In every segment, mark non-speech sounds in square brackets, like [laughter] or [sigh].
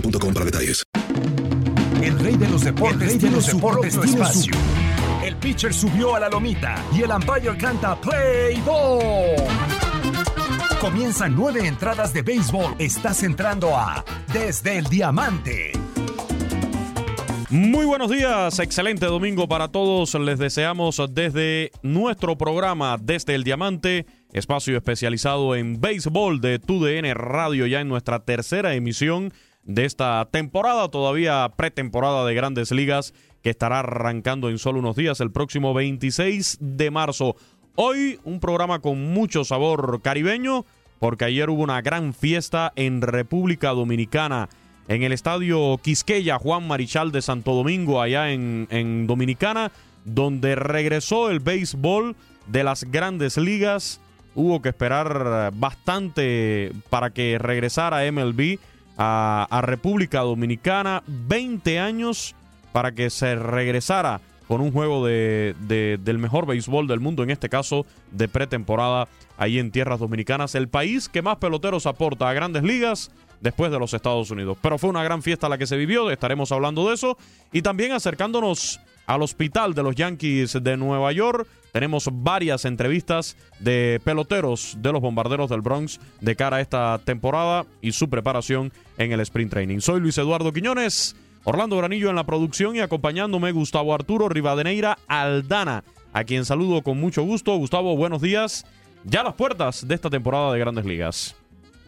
boostmobile.com para detalles. El rey de los deportes tiene su propio espacio. El pitcher subió a la lomita y el umpire canta Play Ball. Comienzan nueve entradas de béisbol. Estás entrando a Desde el Diamante. Muy buenos días, excelente domingo para todos. Les deseamos desde nuestro programa Desde el Diamante, espacio especializado en béisbol de TUDN Radio, ya en nuestra tercera emisión de esta temporada, todavía pretemporada de grandes ligas, que estará arrancando en solo unos días, el próximo 26 de marzo. Hoy un programa con mucho sabor caribeño, porque ayer hubo una gran fiesta en República Dominicana en el estadio Quisqueya Juan Marichal de Santo Domingo, allá en, en, Dominicana, donde regresó el béisbol de las grandes ligas. Hubo que esperar bastante para que regresara MLB a, República Dominicana. 20 años para que se regresara con un juego de, del mejor béisbol del mundo, en este caso de pretemporada, ahí en tierras dominicanas. El país que más peloteros aporta a grandes ligas después de los Estados Unidos. Pero fue una gran fiesta la que se vivió, estaremos hablando de eso. Y también acercándonos al hospital de los Yankees de Nueva York, tenemos varias entrevistas de peloteros de los bombarderos del Bronx de cara a esta temporada y su preparación en el sprint training. Soy Luis Eduardo Quiñones, Orlando Granillo en la producción y acompañándome Gustavo Arturo Rivadeneira Aldana, a quien saludo con mucho gusto. Gustavo, buenos días. Ya las puertas de esta temporada de Grandes Ligas.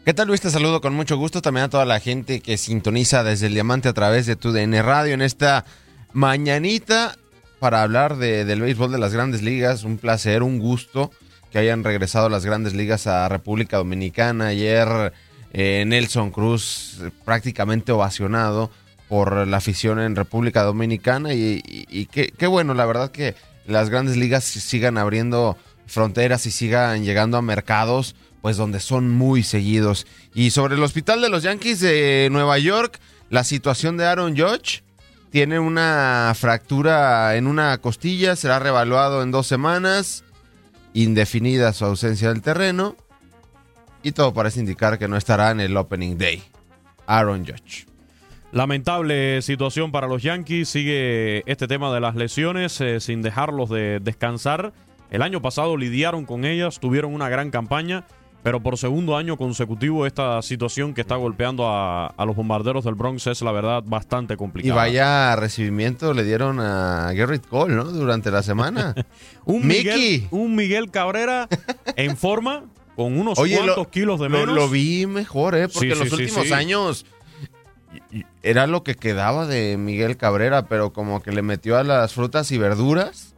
¿Qué tal Luis? Te saludo con mucho gusto también a toda la gente que sintoniza desde el Diamante a través de tu DN Radio en esta mañanita para hablar de, del béisbol de las grandes ligas. Un placer, un gusto que hayan regresado las grandes ligas a República Dominicana. Ayer eh, Nelson Cruz prácticamente ovacionado por la afición en República Dominicana y qué, qué bueno, la verdad que las grandes ligas sigan abriendo fronteras y sigan llegando a mercados pues donde son muy seguidos. Y sobre el hospital de los Yankees de Nueva York, la situación de Aaron Judge tiene una fractura en una costilla, será revaluado en dos semanas, indefinida su ausencia del terreno, y todo parece indicar que no estará en el Opening Day. Aaron Judge. Lamentable situación para los Yankees, sigue este tema de las lesiones eh, sin dejarlos de descansar. El año pasado lidiaron con ellas, tuvieron una gran campaña, pero por segundo año consecutivo esta situación que está golpeando a, a, los bombarderos del Bronx es la verdad bastante complicada. Y vaya recibimiento le dieron a Garrett Cole, ¿no? Durante la semana. [laughs] un, Miguel, un Miguel Cabrera [laughs] en forma, con unos Oye, cuantos lo, kilos de lo- menos. Lo, vi mejor, ¿eh? Porque Sí, en los sí, últimos sí. años era lo que quedaba de Miguel Cabrera, pero como que le metió a las frutas y verduras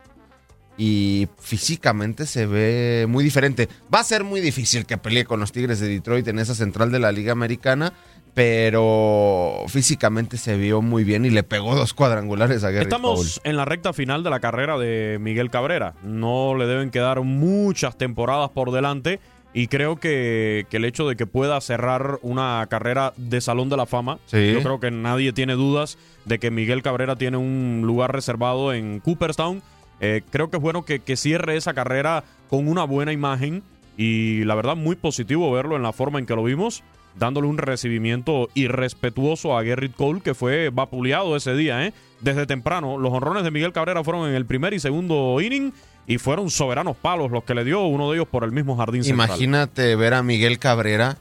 y físicamente se ve muy diferente. Va a ser muy difícil que pelee con los Tigres de Detroit en esa central de la Liga Americana, pero físicamente se vio muy bien y le pegó dos cuadrangulares a Gary Estamos en la recta final de la carrera de Miguel Cabrera. No le deben quedar muchas temporadas por delante y creo que, que el hecho de que pueda cerrar una carrera de Salón de la Fama, Sí. yo creo que nadie tiene dudas de que Miguel Cabrera tiene un lugar reservado en Cooperstown. Eh, creo que es bueno que, cierre esa carrera con una buena imagen y la verdad muy positivo verlo en la forma en que lo vimos, dándole un recibimiento irrespetuoso a Gerrit Cole que fue vapuleado ese día, ¿eh? desde temprano. Los honrones de Miguel Cabrera fueron en el primer y segundo inning y fueron soberanos palos los que le dio uno de ellos por el mismo jardín central. Imagínate ver a Miguel Cabrera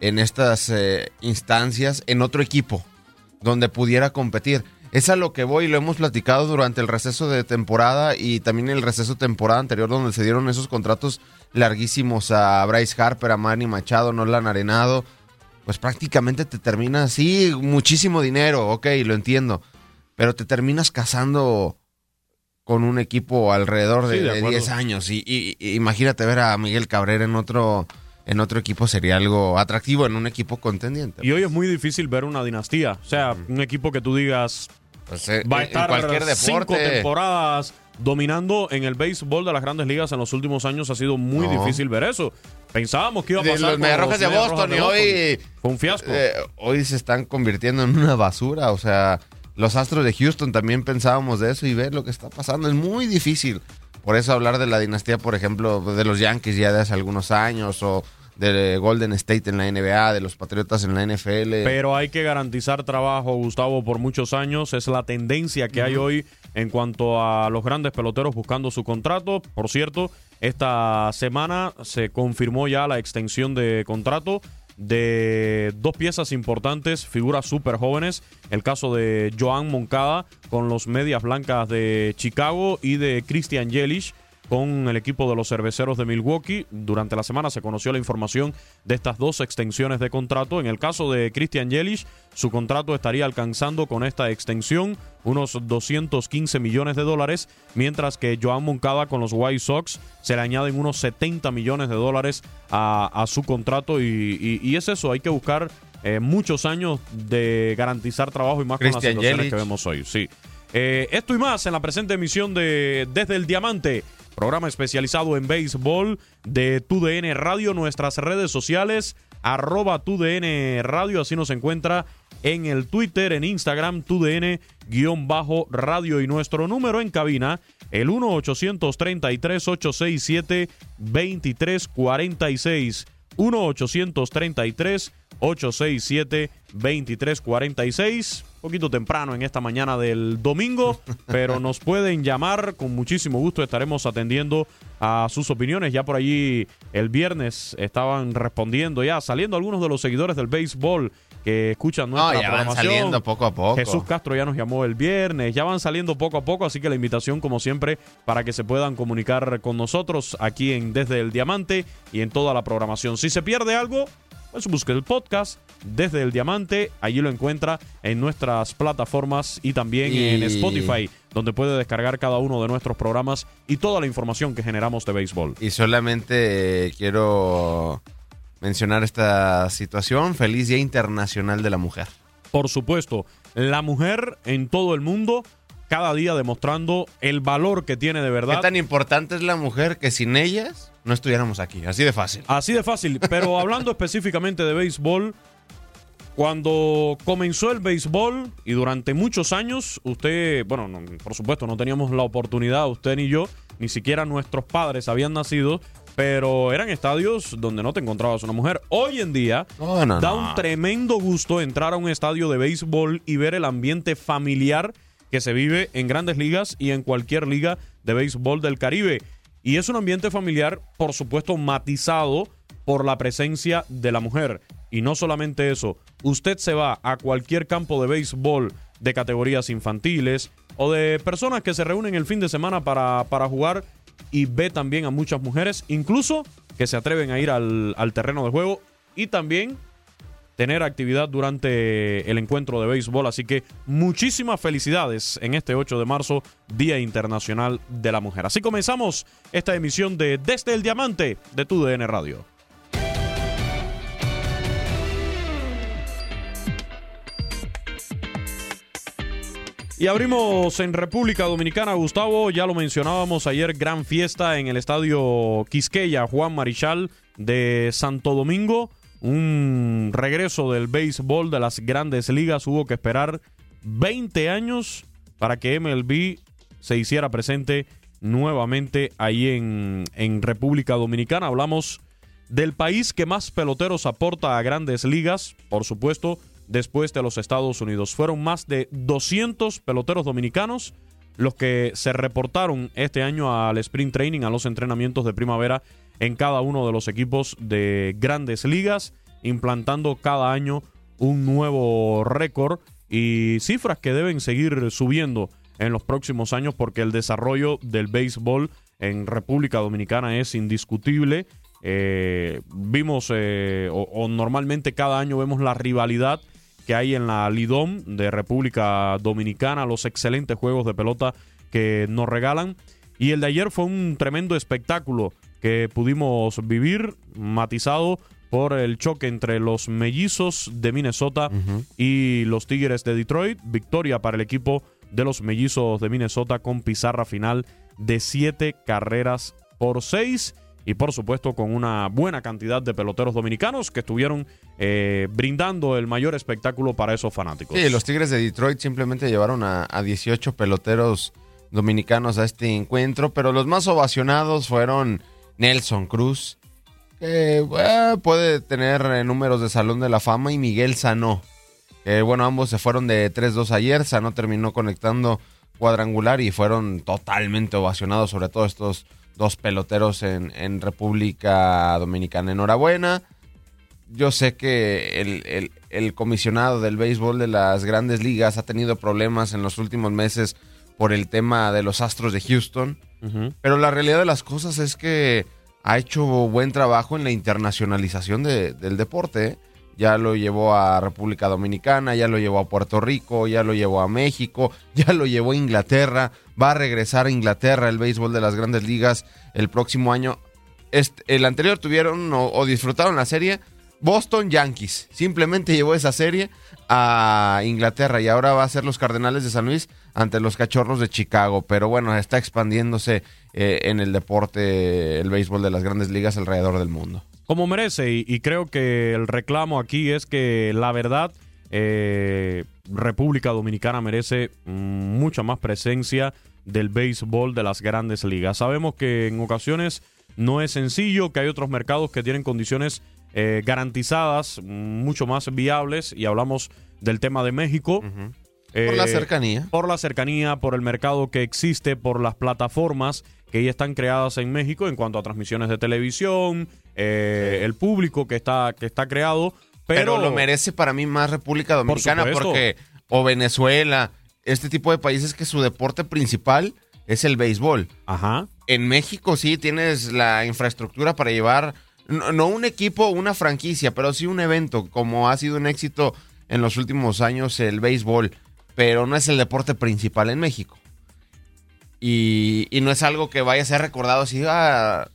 en estas eh, instancias en otro equipo donde pudiera competir. Es a lo que voy, lo hemos platicado durante el receso de temporada y también el receso de temporada anterior donde se dieron esos contratos larguísimos a Bryce Harper, a Manny Machado, Nolan Arenado. Pues prácticamente te terminas, sí, muchísimo dinero, ok, lo entiendo, pero te terminas casando con un equipo alrededor de, Sí, de de acuerdo. 10 años. Y, y- y imagínate ver a Miguel Cabrera en otro, en otro equipo sería algo atractivo, en un equipo contendiente. Y hoy es muy difícil ver una dinastía. O sea, un equipo que tú digas Pues, eh, va a en estar cualquier cinco temporadas dominando en el béisbol de las grandes ligas en los últimos años. Ha sido muy No. difícil ver eso. Pensábamos que iba a De pasar los con Mediarrojas de Boston y de hoy, Fue un fiasco. eh, hoy se están convirtiendo en una basura. O sea, los Astros de Houston también pensábamos de eso y ver lo que está pasando es muy difícil. Por eso hablar de la dinastía, por ejemplo, de los Yankees ya de hace algunos años o de Golden State en la NBA, de los Patriotas en la NFL. Pero hay que garantizar trabajo, Gustavo, por muchos años. Es la tendencia que hay hoy en cuanto a los grandes peloteros buscando su contrato. Por cierto, esta semana se confirmó ya la extensión de contrato de dos piezas importantes, figuras súper jóvenes. El caso de Joan Moncada con los Medias Blancas de Chicago y de Christian Yelich con el equipo de los cerveceros de Milwaukee. Durante la semana se conoció la información de estas dos extensiones de contrato. En el caso de Christian Yelich, su contrato estaría alcanzando con esta extensión unos 215 millones de dólares, mientras que Joan Moncada con los White Sox se le añaden unos 70 millones de dólares a, a su contrato. Y, y- y es eso, hay que buscar eh, muchos años de garantizar trabajo y más con las Christian situaciones Yelich. que vemos hoy. Sí. Eh, esto y más en la presente emisión de Desde el Diamante, programa especializado en béisbol de TUDN Radio, nuestras redes sociales, arroba TUDN Radio, así nos encuentra en el Twitter, en Instagram, TUDN-radio y nuestro número en cabina, el 1-833-867-2346. 1-833-867-2346. Un poquito temprano en esta mañana del domingo, [laughs] pero nos pueden llamar con muchísimo gusto. Estaremos atendiendo a sus opiniones. Ya por allí el viernes estaban respondiendo, ya saliendo algunos de los seguidores del béisbol que escuchan No, nuestra ya van programación. saliendo poco a poco. Jesús Castro ya nos llamó el viernes, ya van saliendo poco a poco, así que la invitación como siempre para que se puedan comunicar con nosotros aquí en Desde el Diamante y en toda la programación. Si se pierde algo, pues busque el podcast Desde el Diamante, allí lo encuentra en nuestras plataformas y también Y- en Spotify, donde puede descargar cada uno de nuestros programas y toda la información que generamos de béisbol. Y solamente eh, quiero mencionar esta situación. Feliz Día Internacional de la Mujer. Por supuesto, la mujer en todo el mundo, cada día demostrando el valor que tiene de verdad. ¿Qué tan importante es la mujer que sin ellas no estuviéramos aquí? Así de fácil. Así de fácil, pero [laughs] hablando específicamente de béisbol, cuando comenzó el béisbol y durante muchos años, usted, bueno, no, por supuesto no teníamos la oportunidad, usted ni yo, ni siquiera nuestros padres habían nacido, pero eran estadios donde no te encontrabas una mujer. Hoy en día No, no, da un tremendo gusto entrar a un estadio de béisbol y ver el ambiente familiar que se vive en grandes ligas y en cualquier liga de béisbol del Caribe. Y es un ambiente familiar, por supuesto, matizado por la presencia de la mujer. Y no solamente eso, usted se va a cualquier campo de béisbol de categorías infantiles o de personas que se reúnen el fin de semana para, para jugar y ve también a muchas mujeres, incluso que se atreven a ir al, al terreno de juego y también tener actividad durante el encuentro de béisbol. Así que muchísimas felicidades en este 8 de marzo, Día Internacional de la Mujer. Así comenzamos esta emisión de Desde el Diamante de tu DN Radio. Y abrimos en República Dominicana, Gustavo, ya lo mencionábamos ayer, gran fiesta en el estadio Quisqueya, Juan Marichal de Santo Domingo. Un regreso del béisbol de las grandes ligas. Hubo que esperar 20 años para que MLB se hiciera presente nuevamente ahí en, en República Dominicana. Hablamos del país que más peloteros aporta a grandes ligas, por supuesto, después de los Estados Unidos. Fueron más de 200 peloteros dominicanos los que se reportaron este año al sprint training, a los entrenamientos de primavera en cada uno de los equipos de grandes ligas, implantando cada año un nuevo récord y cifras que deben seguir subiendo en los próximos años porque el desarrollo del béisbol en República Dominicana es indiscutible. Eh, vimos, eh, o, o normalmente cada año vemos la rivalidad que hay en la Lidom de República Dominicana, los excelentes juegos de pelota que nos regalan. Y el de ayer fue un tremendo espectáculo que pudimos vivir, matizado por el choque entre los mellizos de Minnesota y los Tigres de Detroit. Victoria para el equipo de los mellizos de Minnesota con pizarra final de siete carreras por seis y por supuesto con una buena cantidad de peloteros dominicanos que estuvieron eh, brindando el mayor espectáculo para esos fanáticos. Sí, los Tigres de Detroit simplemente llevaron a, a 18 peloteros dominicanos a este encuentro, pero los más ovacionados fueron Nelson Cruz, que eh, puede tener eh, números de Salón de la Fama, y Miguel Sanó. Bueno, ambos se fueron de 3-2 ayer, Sanó terminó conectando cuadrangular y fueron totalmente ovacionados, sobre todo estos dos peloteros en, República Dominicana. Enhorabuena. Yo sé que el, el, comisionado del béisbol de las grandes ligas ha tenido problemas en los últimos meses por el tema de los Astros de Houston, uh -huh. pero la realidad de las cosas es que ha hecho buen trabajo en la internacionalización de, del deporte. Ya lo llevó a República Dominicana, ya lo llevó a Puerto Rico, ya lo llevó a México, [laughs] ya lo llevó a Inglaterra. Va a regresar a Inglaterra el béisbol de las grandes ligas el próximo año. Este, el anterior tuvieron o, o disfrutaron la serie Boston Yankees. Simplemente llevó esa serie a Inglaterra y ahora va a ser los Cardenales de San Luis ante los Cachorros de Chicago. Pero bueno, está expandiéndose eh, en el deporte, el béisbol de las grandes ligas alrededor del mundo. Como merece, y, y creo que el reclamo aquí es que la verdad, eh, República Dominicana merece mm, mucha más presencia del béisbol de las grandes ligas. Sabemos que en ocasiones no es sencillo, que hay otros mercados que tienen condiciones eh, garantizadas, mucho más viables, y hablamos del tema de México. Uh -huh. Eh, por la cercanía. Por la cercanía, por el mercado que existe, por las plataformas que ya están creadas en México en cuanto a transmisiones de televisión, eh, sí. el público que está, que está creado. Pero, pero, lo merece para mí más República Dominicana por porque, o Venezuela, este tipo de países que su deporte principal es el béisbol. Ajá. En México sí tienes la infraestructura para llevar no, no, un equipo, una franquicia, pero sí un evento, como ha sido un éxito en los últimos años el béisbol, pero no es el deporte principal en México. Y, no es algo que vaya a ser recordado así, ah,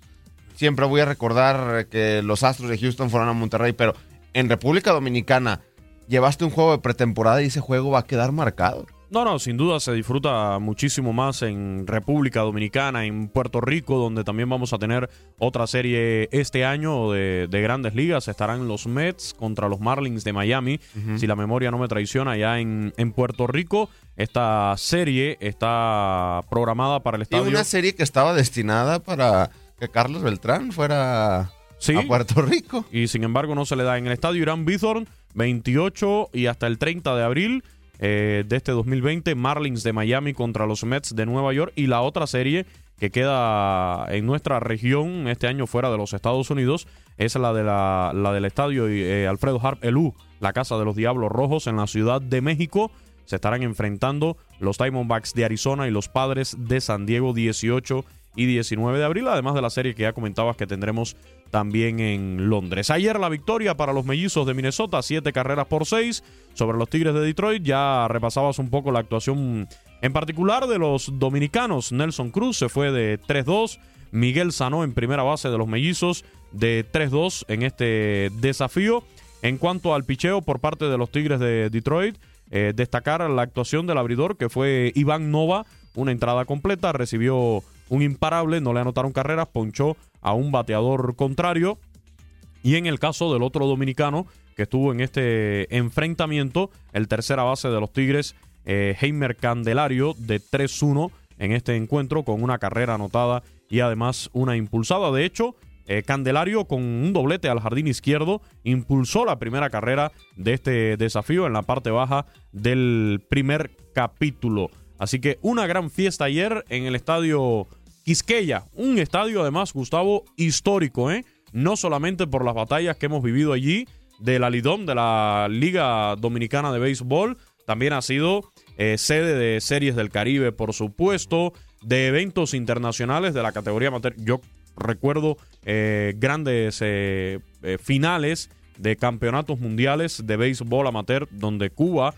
siempre voy a recordar que los Astros de Houston fueron a Monterrey, pero en República Dominicana llevaste un juego de pretemporada y ese juego va a quedar marcado. No, no, sin duda se disfruta muchísimo más en República Dominicana, en Puerto Rico, donde también vamos a tener otra serie este año de, de grandes ligas. Estarán los Mets contra los Marlins de Miami, uh -huh. si la memoria no me traiciona, allá en, en, Puerto Rico. Esta serie está programada para el estadio. Y una serie que estaba destinada para que Carlos Beltrán fuera sí, a Puerto Rico. Y sin embargo no se le da. En el estadio Irán Bithorn, 28 y hasta el 30 de abril eh, de este 2020, Marlins de Miami contra los Mets de Nueva York y la otra serie que queda en nuestra región este año fuera de los Estados Unidos es la, de la, del estadio eh, Alfredo Harp Elú, la casa de los Diablos Rojos en la Ciudad de México. Se estarán enfrentando los Diamondbacks de Arizona y los Padres de San Diego 18 y 19 de abril, además de la serie que ya comentabas que tendremos también en Londres. Ayer la victoria para los mellizos de Minnesota, siete carreras por seis sobre los Tigres de Detroit. Ya repasabas un poco la actuación en particular de los dominicanos. Nelson Cruz se fue de 3-2. Miguel Sanó en primera base de los mellizos de 3-2 en este desafío. En cuanto al picheo por parte de los Tigres de Detroit, eh, destacar la actuación del abridor que fue Iván Nova, una entrada completa, recibió un imparable, no le anotaron carreras, ponchó a un bateador contrario. Y en el caso del otro dominicano que estuvo en este enfrentamiento, el tercera base de los Tigres, eh, Heimer Candelario, de 3-1 en este encuentro, con una carrera anotada y además una impulsada. De hecho, eh, Candelario con un doblete al jardín izquierdo impulsó la primera carrera de este desafío en la parte baja del primer capítulo. Así que una gran fiesta ayer en el estadio Quisqueya, un estadio además, Gustavo, histórico, ¿eh? No solamente por las batallas que hemos vivido allí de la Lidom, de la Liga Dominicana de Béisbol, también ha sido eh, sede de series del Caribe, por supuesto, de eventos internacionales de la categoría amateur. Yo recuerdo eh, grandes eh, finales de campeonatos mundiales de béisbol amateur, donde Cuba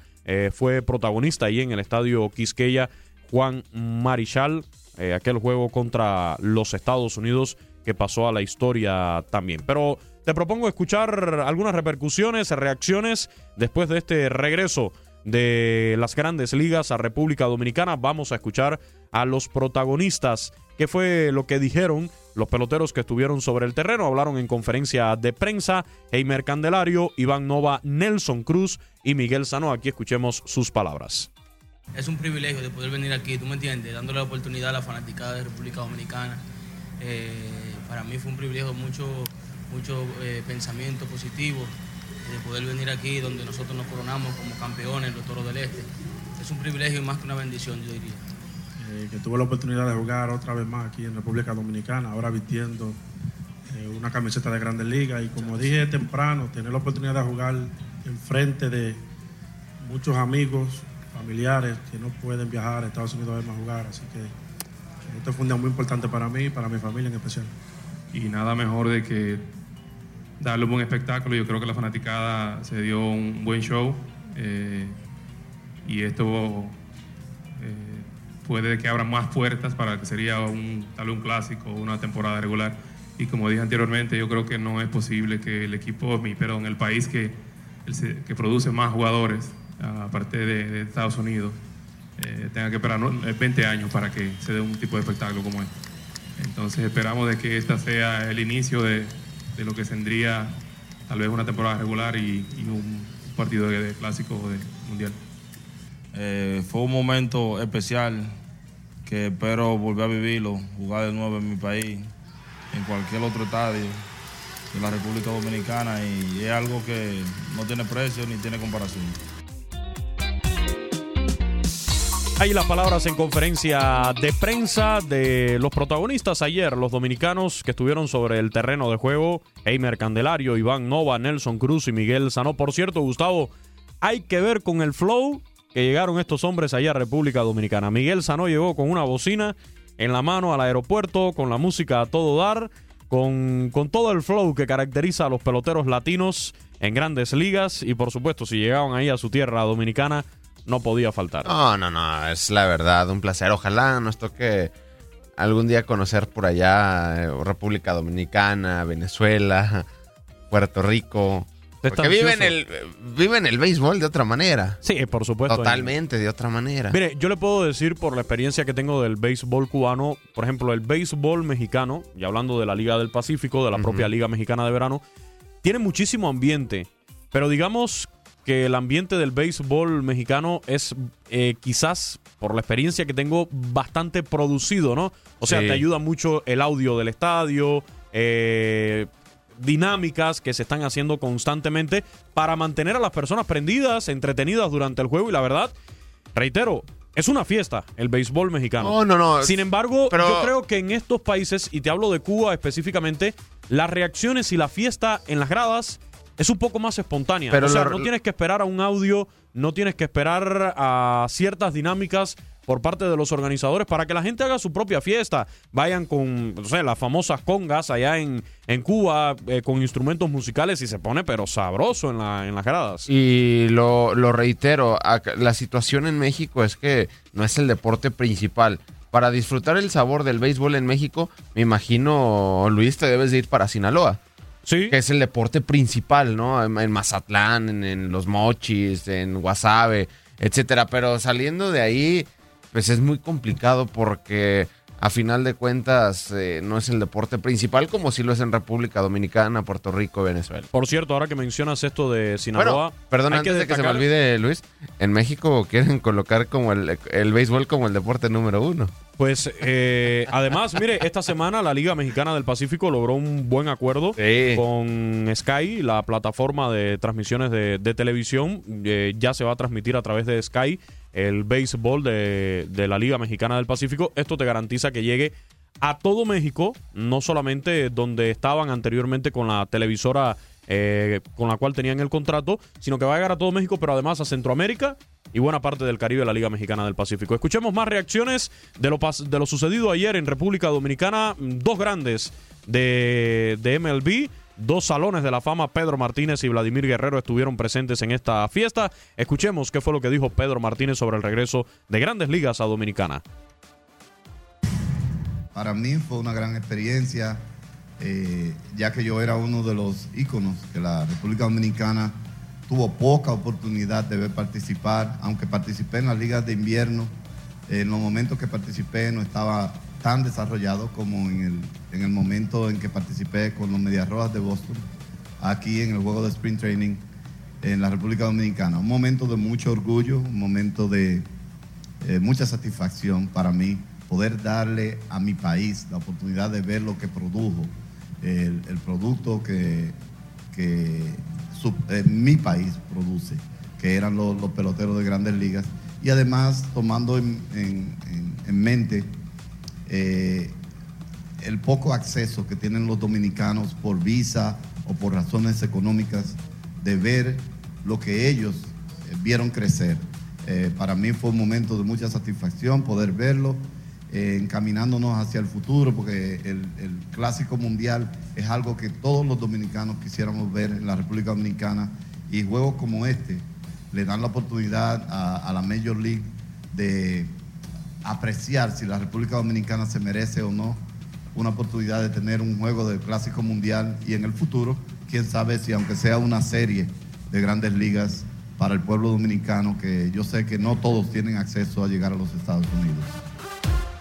fue protagonista ahí en el estadio Quisqueya. Juan Marichal eh, aquel juego contra los Estados Unidos que pasó a la historia también. Pero te propongo escuchar algunas repercusiones, reacciones después de este regreso de las grandes ligas a República Dominicana. Vamos a escuchar a los protagonistas, qué fue lo que dijeron los peloteros que estuvieron sobre el terreno. Hablaron en conferencia de prensa Heimer Candelario, Iván Nova, Nelson Cruz y Miguel Sano. Aquí escuchemos sus palabras es un privilegio de poder venir aquí, tú me entiendes, dándole la oportunidad a la fanaticada de República Dominicana. Eh, para mí fue un privilegio, mucho, mucho eh, pensamiento positivo de poder venir aquí donde nosotros nos coronamos como campeones, los Toros del Este. Es un privilegio y más que una bendición, yo diría. Eh, que tuve la oportunidad de jugar otra vez más aquí en República Dominicana, ahora vistiendo una camiseta de Grandes Ligas y como dije temprano, tener la oportunidad de jugar enfrente de muchos amigos familiares que no pueden viajar a Estados Unidos a verme jugar. Así que esto fue un día muy importante para mí y para mi familia en especial. Y nada mejor de que darle un buen espectáculo. Yo creo que la fanaticada se dio un buen show. Eh, y esto eh, puede que abra más puertas para que sería un, tal un clásico una temporada regular. Y como dije anteriormente, yo creo que no es posible que el equipo, perdón, el país que, que produce más jugadores aparte de, Estados Unidos, eh, tenga que esperar 20 eh, años para que se dé un tipo de espectáculo como este. Entonces esperamos de que este sea el inicio de, lo que tendría tal vez una temporada regular y, un partido de, clásico de mundial. Eh, fue un momento especial que espero volver a vivirlo, jugar de nuevo en mi país, en cualquier otro estadio de la República Dominicana y es algo que no tiene precio ni tiene comparación. Ahí las palabras en conferencia de prensa de los protagonistas ayer, los dominicanos que estuvieron sobre el terreno de juego, Eimer Candelario, Iván Nova, Nelson Cruz y Miguel Sanó. Por cierto, Gustavo, hay que ver con el flow que llegaron estos hombres allá a República Dominicana. Miguel Sanó llegó con una bocina en la mano al aeropuerto, con la música a todo dar, con, con todo el flow que caracteriza a los peloteros latinos en grandes ligas y por supuesto si llegaban ahí a su tierra dominicana no podía faltar. No, no, no, es la verdad, un placer. Ojalá nos toque algún día conocer por allá eh, República Dominicana, Venezuela, Puerto Rico. Porque viven el, viven el béisbol de otra manera. Sí, por supuesto. Totalmente de otra manera. Mire, yo le puedo decir por la experiencia que tengo del béisbol cubano, por ejemplo, el béisbol mexicano, y hablando de la Liga del Pacífico, de la propia Liga Mexicana de Verano, tiene muchísimo ambiente. Pero digamos que el ambiente del béisbol mexicano es eh, quizás, por la experiencia que tengo, bastante producido, ¿no? O sea, te ayuda mucho el audio del estadio, eh, dinámicas que se están haciendo constantemente para mantener a las personas prendidas, entretenidas durante el juego y la verdad, reitero, es una fiesta el béisbol mexicano. No, no, no. Sin embargo, yo creo que en estos países, y te hablo de Cuba específicamente, las reacciones y la fiesta en las gradas es un poco más espontánea. o sea, no tienes que esperar a un audio, no tienes que esperar a ciertas dinámicas por parte de los organizadores para que la gente haga su propia fiesta. Vayan con, no sé, las famosas congas allá en, en Cuba eh, con instrumentos musicales y se pone pero sabroso en, la, en las gradas. Y lo, lo reitero, la situación en México es que no es el deporte principal. Para disfrutar el sabor del béisbol en México, me imagino, Luis, te debes de ir para Sinaloa. Que es el deporte principal, ¿no? En, en Mazatlán, en, en Los Mochis, en Guasave, etcétera. Pero saliendo de ahí, pues es muy complicado porque a final de cuentas eh, no es el deporte principal como si lo es en República Dominicana, Puerto Rico, Venezuela. Por cierto, ahora que mencionas esto de Sinaloa, Bueno, perdón, antes de que se me olvide, Luis, en México quieren colocar como el, el béisbol como el deporte número uno. Pues eh, además, mire, esta semana la Liga Mexicana del Pacífico logró un buen acuerdo con Sky, la plataforma de transmisiones de, de televisión. Eh, ya se va a transmitir a través de Sky el béisbol de, de la Liga Mexicana del Pacífico. Esto te garantiza que llegue a todo México, no solamente donde estaban anteriormente con la televisora eh, con la cual tenían el contrato, sino que va a llegar a todo México, pero además a Centroamérica y buena parte del Caribe de la Liga Mexicana del Pacífico. Escuchemos más reacciones de lo, de lo sucedido ayer en República Dominicana. Dos grandes de, de MLB. Dos salones de la fama, Pedro Martínez y Vladimir Guerrero estuvieron presentes en esta fiesta. Escuchemos qué fue lo que dijo Pedro Martínez sobre el regreso de grandes ligas a Dominicana. Para mí fue una gran experiencia, eh, ya que yo era uno de los íconos que la República Dominicana tuvo poca oportunidad de ver participar, aunque participé en las ligas de invierno, en los momentos que participé no estaba tan desarrollado como en el, en el momento en que participé con los Medias Rojas de Boston, aquí en el juego de Spring Training en la República Dominicana. Un momento de mucho orgullo, un momento de eh, mucha satisfacción para mí poder darle a mi país la oportunidad de ver lo que produjo, el, producto que, que eh, mi país produce, que eran los, peloteros de grandes ligas, y además tomando en- en mente eh, el poco acceso que tienen los dominicanos por visa o por razones económicas de ver lo que ellos eh, vieron crecer. Eh, para mí fue un momento de mucha satisfacción poder verlo, eh, encaminándonos hacia el futuro, porque el, clásico mundial es algo que todos los dominicanos quisiéramos ver en la República Dominicana y juegos como este le dan la oportunidad a la Major League de apreciar si la República Dominicana se merece o no una oportunidad de tener un juego del Clásico Mundial y en el futuro, quién sabe si aunque sea una serie de grandes ligas para el pueblo dominicano, que yo sé que no todos tienen acceso a llegar a los Estados Unidos.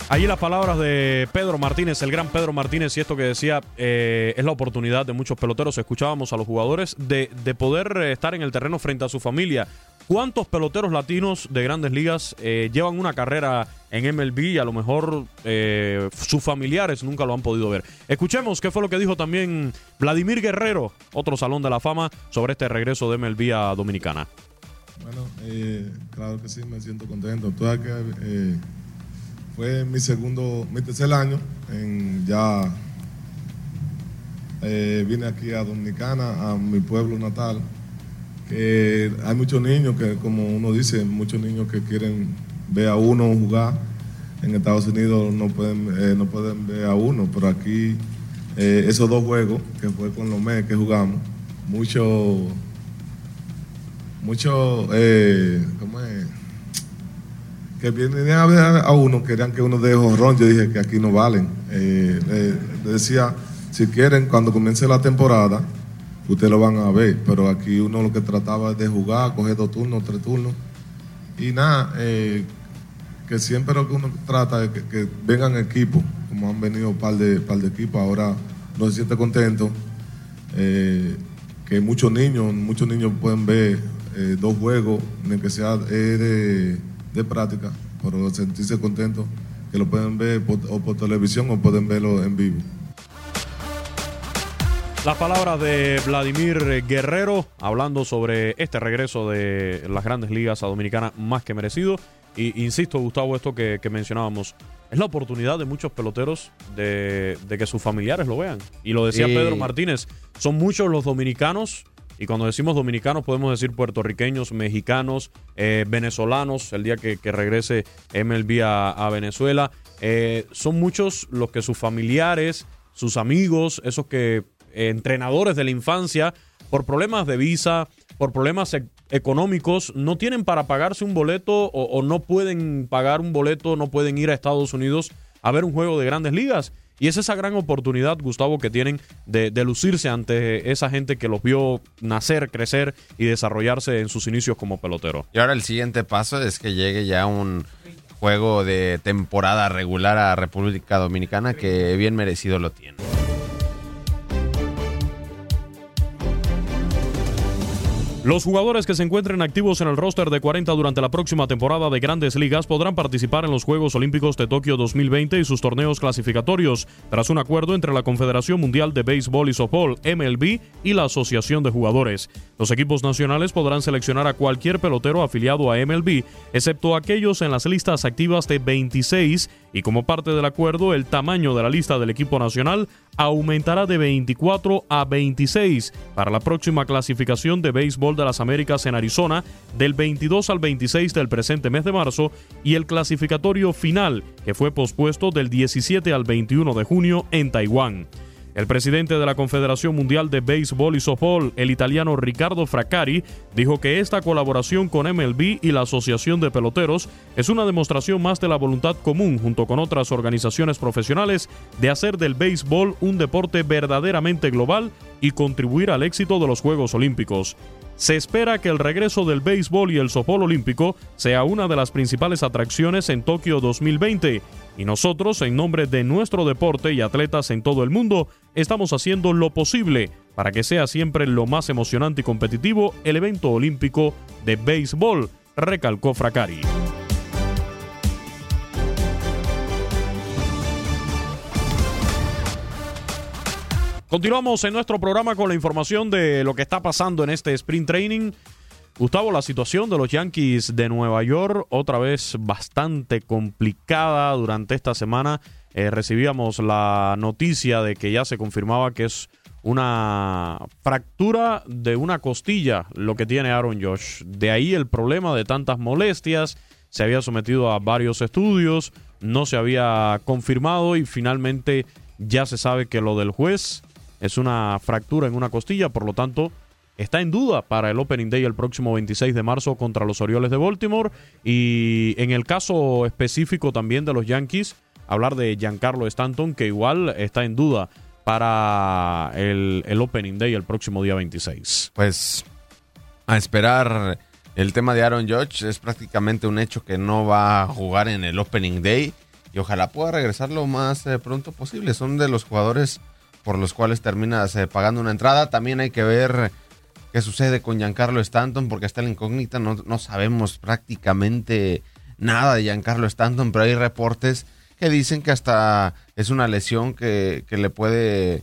Allí las palabras de Pedro Martínez, el gran Pedro Martínez, y esto que decía eh, es la oportunidad de muchos peloteros. Escuchábamos a los jugadores de, de poder eh, estar en el terreno frente a su familia. ¿Cuántos peloteros latinos de grandes ligas eh, llevan una carrera en MLB y a lo mejor eh, sus familiares nunca lo han podido ver? Escuchemos qué fue lo que dijo también Vladimir Guerrero, otro salón de la fama, sobre este regreso de MLB a Dominicana. Bueno, eh, claro que sí, me siento contento. Eh, fue mi segundo, mi tercer año en ya vine aquí a Dominicana, a mi pueblo natal. Que hay muchos niños que, como uno dice, muchos niños que quieren ver a uno jugar. En Estados Unidos no pueden, eh, no pueden ver a uno, pero aquí eh, esos dos juegos, que fue con los MES que jugamos, mucho muchos, eh, ¿cómo es? Que vienen a ver a uno, querían que uno de jorrón. Yo dije que aquí no valen. Eh, decía, si quieren, cuando comience la temporada, ustedes lo van a ver. Pero aquí uno lo que trataba es de jugar, coger dos turnos, tres turnos. Y nada, eh, que siempre lo que uno trata es que, vengan equipos, como han venido un par de, par de equipos. Ahora no se siente contento. Eh, que muchos niños, muchos niños pueden ver eh, dos juegos, ni que sea de, de práctica, pero sentirse contentos que lo pueden ver o por televisión o pueden verlo en vivo. Las palabras de Vladimir Guerrero hablando sobre este regreso de las grandes ligas a Dominicana más que merecido. Y insisto, Gustavo, esto que, que mencionábamos, es la oportunidad de muchos peloteros de, de que sus familiares lo vean. Y lo decía Sí. Pedro Martínez, son muchos los dominicanos Y cuando decimos dominicanos podemos decir puertorriqueños, mexicanos, eh, venezolanos, el día que, que regrese MLB a, a Venezuela. Eh, son muchos los que sus familiares, sus amigos, esos que entrenadores de la infancia, por problemas de visa, por problemas e- económicos, no tienen para pagarse un boleto o, no pueden pagar un boleto, no pueden ir a Estados Unidos a ver un juego de grandes ligas. Y es esa gran oportunidad, Gustavo, que tienen de, de lucirse ante esa gente que los vio nacer, crecer y desarrollarse en sus inicios como pelotero. Y ahora el siguiente paso es que llegue ya un juego de temporada regular a República Dominicana que bien merecido lo tiene. Los jugadores que se encuentren activos en el roster de 40 durante la próxima temporada de Grandes Ligas podrán participar en los Juegos Olímpicos de Tokio 2020 y sus torneos clasificatorios, tras un acuerdo entre la Confederación Mundial de Béisbol y Softball, MLB, y la Asociación de Jugadores. Los equipos nacionales podrán seleccionar a cualquier pelotero afiliado a MLB, excepto aquellos en las listas activas de 26, y como parte del acuerdo, el tamaño de la lista del equipo nacional aumentará de 24 a 26 para la próxima clasificación de béisbol de las Américas en Arizona del 22 al 26 del presente mes de marzo y el clasificatorio final que fue pospuesto del 17 al 21 de junio en Taiwán. El presidente de la Confederación Mundial de Béisbol y Softball, el italiano Ricardo Fraccari, dijo que esta colaboración con MLB y la Asociación de Peloteros es una demostración más de la voluntad común junto con otras organizaciones profesionales de hacer del béisbol un deporte verdaderamente global y contribuir al éxito de los Juegos Olímpicos. Se espera que el regreso del béisbol y el softball olímpico sea una de las principales atracciones en Tokio 2020 y nosotros, en nombre de nuestro deporte y atletas en todo el mundo, estamos haciendo lo posible para que sea siempre lo más emocionante y competitivo el evento olímpico de béisbol, recalcó Fracari. Continuamos en nuestro programa con la información de lo que está pasando en este sprint training. Gustavo, la situación de los Yankees de Nueva York, otra vez bastante complicada durante esta semana. Eh, recibíamos la noticia de que ya se confirmaba que es una fractura de una costilla lo que tiene Aaron Josh. De ahí el problema de tantas molestias. Se había sometido a varios estudios, no se había confirmado y finalmente ya se sabe que lo del juez es una fractura en una costilla, por lo tanto está en duda para el Opening Day el próximo 26 de marzo contra los Orioles de Baltimore. Y en el caso específico también de los Yankees, hablar de Giancarlo Stanton, que igual está en duda para el, el Opening Day el próximo día 26. Pues a esperar el tema de Aaron Judge es prácticamente un hecho que no va a jugar en el Opening Day y ojalá pueda regresar lo más eh, pronto posible. Son de los jugadores por los cuales terminas eh, pagando una entrada. También hay que ver qué sucede con Giancarlo Stanton, porque está la incógnita, no, no sabemos prácticamente nada de Giancarlo Stanton, pero hay reportes que dicen que hasta es una lesión que, que le puede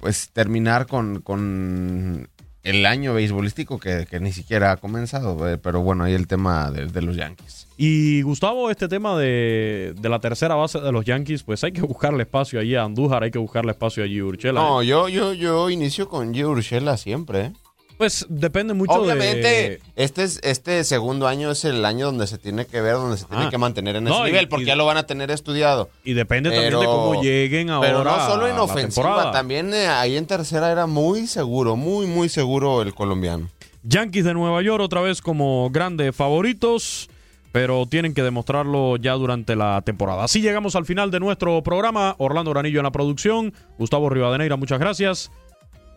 pues terminar con, con el año beisbolístico que, que, ni siquiera ha comenzado, eh, pero bueno, ahí el tema de, de los Yankees. Y Gustavo, este tema de, de, la tercera base de los Yankees, pues hay que buscarle espacio allí a Andújar, hay que buscarle espacio allí a Urchela. No, yo, yo, yo inicio con Gio Urchela siempre, ¿eh? Pues depende mucho Obviamente, de... este, es, este segundo año es el año donde se tiene que ver, donde se tiene ah, que mantener en ese no, nivel, y, porque y, ya lo van a tener estudiado. Y depende pero, también de cómo lleguen ahora. Pero no solo en ofensiva, también eh, ahí en tercera era muy seguro, muy, muy seguro el colombiano. Yankees de Nueva York otra vez como grandes favoritos, pero tienen que demostrarlo ya durante la temporada. Así llegamos al final de nuestro programa. Orlando Granillo en la producción, Gustavo Rivadeneira, muchas gracias.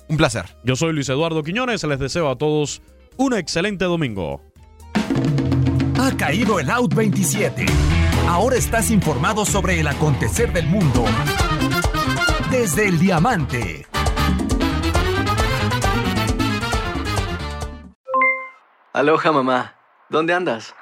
Un placer. Yo soy Luis Eduardo Quiñones. Les deseo a todos un excelente domingo. Ha caído el Out 27. Ahora estás informado sobre el acontecer del mundo. Desde el Diamante. Aloha mamá. ¿Dónde andas?